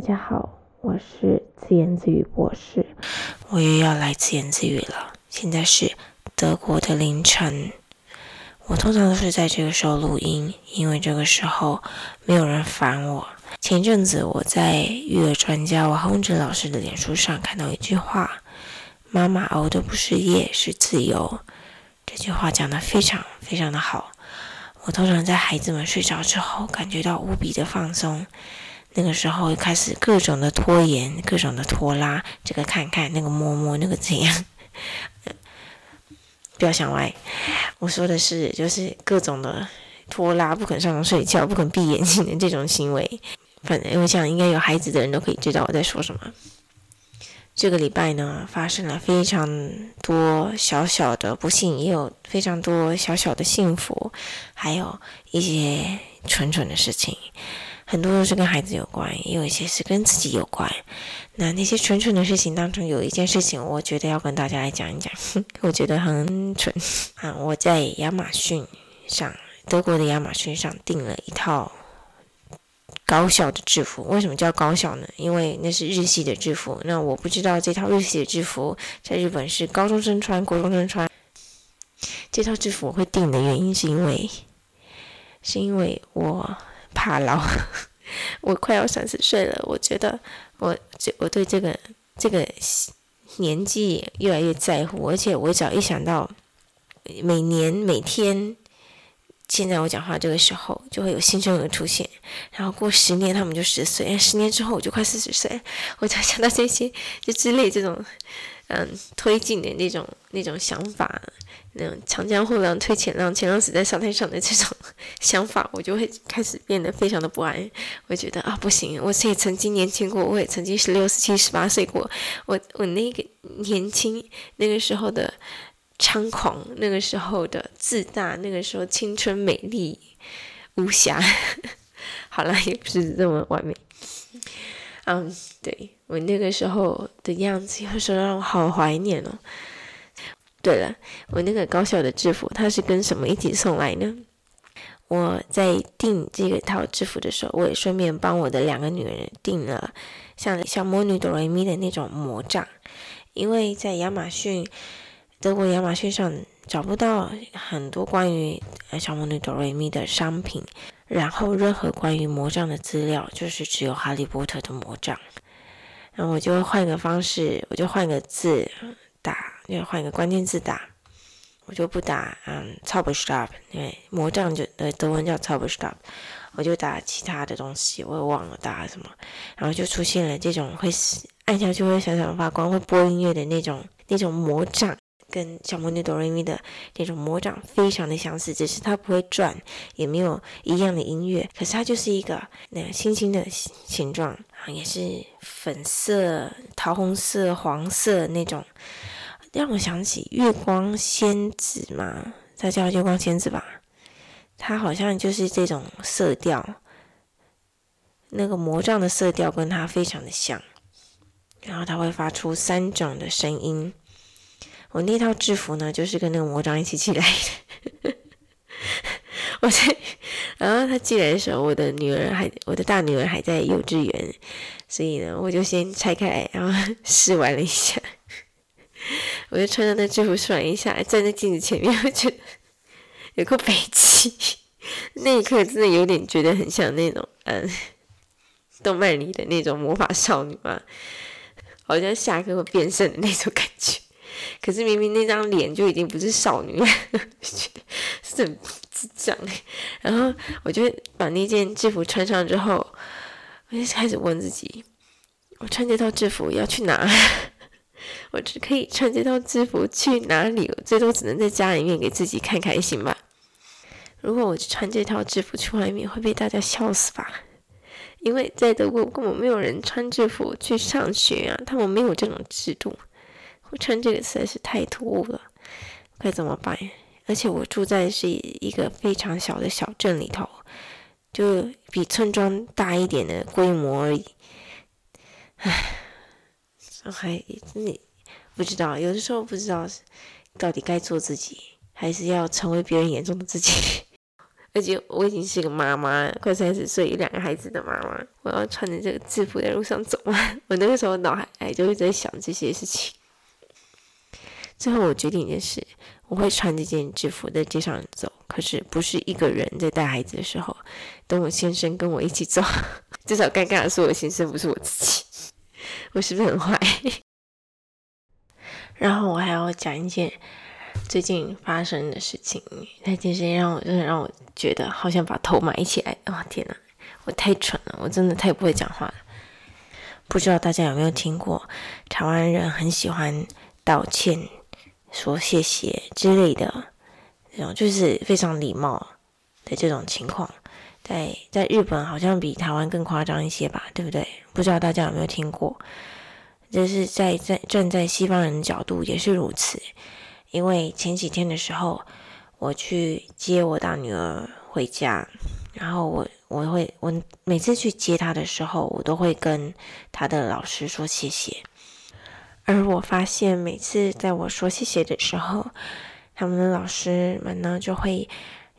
大家好，我是自言自语博士，我又要来自言自语了。现在是德国的凌晨，我通常都是在这个时候录音，因为这个时候没有人烦我。前阵子我在育儿专家王洪志老师的脸书上看到一句话：“妈妈熬的不是夜，是自由。”这句话讲得非常非常的好。我通常在孩子们睡着之后，感觉到无比的放松。那个时候开始各种的拖延，各种的拖拉，这个看看，那个摸摸，那个怎样？不要想歪。我说的是，就是各种的拖拉，不肯上床睡觉，不肯闭眼睛的这种行为。反正我想，应该有孩子的人都可以知道我在说什么。这个礼拜呢，发生了非常多小小的不幸，也有非常多小小的幸福，还有一些蠢蠢的事情。很多都是跟孩子有关，也有一些是跟自己有关。那那些蠢蠢的事情当中，有一件事情，我觉得要跟大家来讲一讲，我觉得很蠢啊！我在亚马逊上，德国的亚马逊上订了一套高校的制服。为什么叫高校呢？因为那是日系的制服。那我不知道这套日系的制服在日本是高中生穿、国中生穿。这套制服我会订的原因是因为，是因为我。怕老，我快要三十岁了。我觉得我这我对这个这个年纪越来越在乎，而且我只要一想到每年每天，现在我讲话这个时候就会有新生儿出现，然后过十年他们就十岁，十年之后我就快四十岁，我才想到这些就之类这种嗯推进的那种那种想法。那种长江后浪推前浪，前浪死在沙滩上的这种想法，我就会开始变得非常的不安。我觉得啊，不行，我也曾经年轻过，我也曾经十六、十七、十八岁过。我我那个年轻那个时候的猖狂，那个时候的自大，那个时候青春美丽无瑕。好了，也不是这么完美。嗯，对，我那个时候的样子，有时候让我好怀念哦。对了，我那个高校的制服，它是跟什么一起送来呢？我在订这个套制服的时候，我也顺便帮我的两个女儿订了像小魔女哆瑞咪的那种魔杖，因为在亚马逊，德国亚马逊上找不到很多关于小魔女哆瑞咪的商品，然后任何关于魔杖的资料，就是只有哈利波特的魔杖，然后我就换个方式，我就换个字打。要换一个关键字打，我就不打嗯，top stop，因为魔杖就呃德文叫 top stop，我就打其他的东西，我也忘了打什么，然后就出现了这种会按下去会闪闪发光、会播音乐的那种那种魔杖，跟小魔女哆瑞咪的那种魔杖非常的相似，只是它不会转，也没有一样的音乐，可是它就是一个那个星星的形状啊，也是粉色、桃红色、黄色那种。让我想起月光仙子嘛，它叫月光仙子吧，它好像就是这种色调，那个魔杖的色调跟它非常的像，然后它会发出三种的声音。我那套制服呢，就是跟那个魔杖一起寄来的。我在，然后他寄来的时候，我的女儿还，我的大女儿还在幼稚园，所以呢，我就先拆开，然后 试玩了一下。我就穿着那制服爽一下，站在镜子前面，我觉得有个北气。那一刻真的有点觉得很像那种嗯，动漫里的那种魔法少女嘛，好像下课会变身的那种感觉。可是明明那张脸就已经不是少女了，是很智障。然后我就把那件制服穿上之后，我就开始问自己：我穿这套制服要去哪？我只可以穿这套制服去哪里？我最多只能在家里面给自己看开心吧。如果我穿这套制服去外面，会被大家笑死吧？因为在德国根本没有人穿制服去上学啊，他们没有这种制度。我穿这个实在是太突兀了，该怎么办？而且我住在是一个非常小的小镇里头，就比村庄大一点的规模而已。唉。还你不知道，有的时候不知道到底该做自己，还是要成为别人眼中的自己。而且我已经是个妈妈，快三十岁，两个孩子的妈妈，我要穿着这个制服在路上走吗？我那个时候脑海哎就会在想这些事情。最后我决定一件事，我会穿这件制服在街上走，可是不是一个人在带孩子的时候，等我先生跟我一起走，至少尴尬的是我先生，不是我自己。我是不是很坏？然后我还要讲一件。最近发生的事情，那件事情让我真的让我觉得好像把头埋起来。哦，天哪，我太蠢了，我真的太不会讲话了。不知道大家有没有听过，台湾人很喜欢道歉、说谢谢之类的，这种就是非常礼貌的这种情况，在在日本好像比台湾更夸张一些吧，对不对？不知道大家有没有听过？就是在在站在西方人的角度也是如此。因为前几天的时候，我去接我大女儿回家，然后我我会我每次去接她的时候，我都会跟她的老师说谢谢。而我发现每次在我说谢谢的时候，他们的老师们呢就会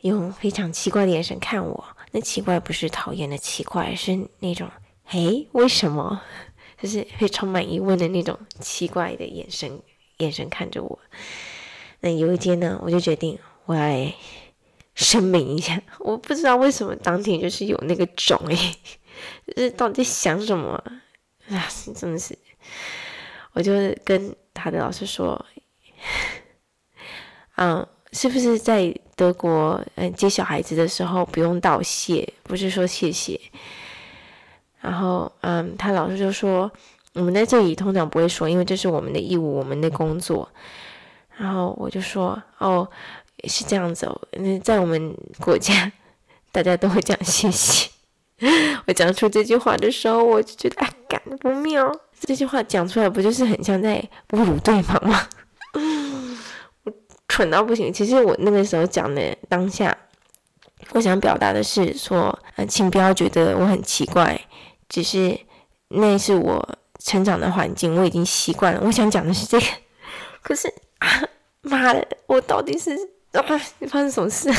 用非常奇怪的眼神看我。那奇怪不是讨厌的奇怪，是那种“诶，为什么？”就是会充满疑问的那种奇怪的眼神眼神看着我。那有一天呢，我就决定我要来声明一下，我不知道为什么当天就是有那个种诶，就是到底想什么啊？真的是，我就跟他的老师说，嗯，是不是在德国嗯接小孩子的时候不用道谢，不是说谢谢？然后嗯，他老师就说，我们在这里通常不会说，因为这是我们的义务，我们的工作。然后我就说：“哦，是这样子哦。那在我们国家，大家都会讲谢谢。我讲出这句话的时候，我就觉得哎，干不妙。这句话讲出来，不就是很像在侮辱对方吗？我蠢到不行。其实我那个时候讲的当下，我想表达的是说，呃，请不要觉得我很奇怪，只是那是我成长的环境，我已经习惯了。我想讲的是这个，可是。”啊妈的！我到底是啊？你发生什么事？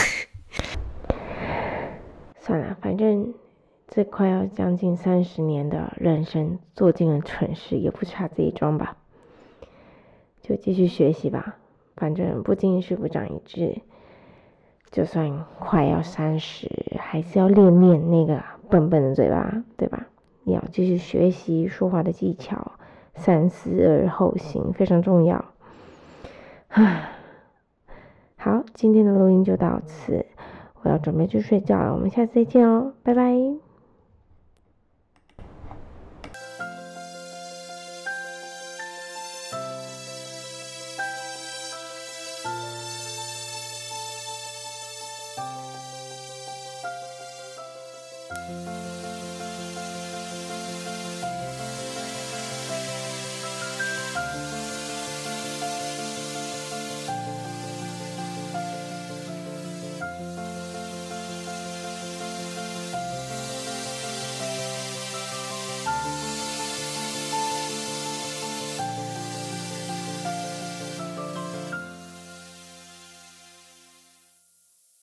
算了，反正这快要将近三十年的人生，做尽了蠢事，也不差这一桩吧。就继续学习吧，反正不经事不长一智。就算快要三十，还是要练练那个笨笨的嘴巴，对吧？你要继续学习说话的技巧，三思而后行，非常重要。唉，好，今天的录音就到此，我要准备去睡觉了。我们下次再见哦，拜拜。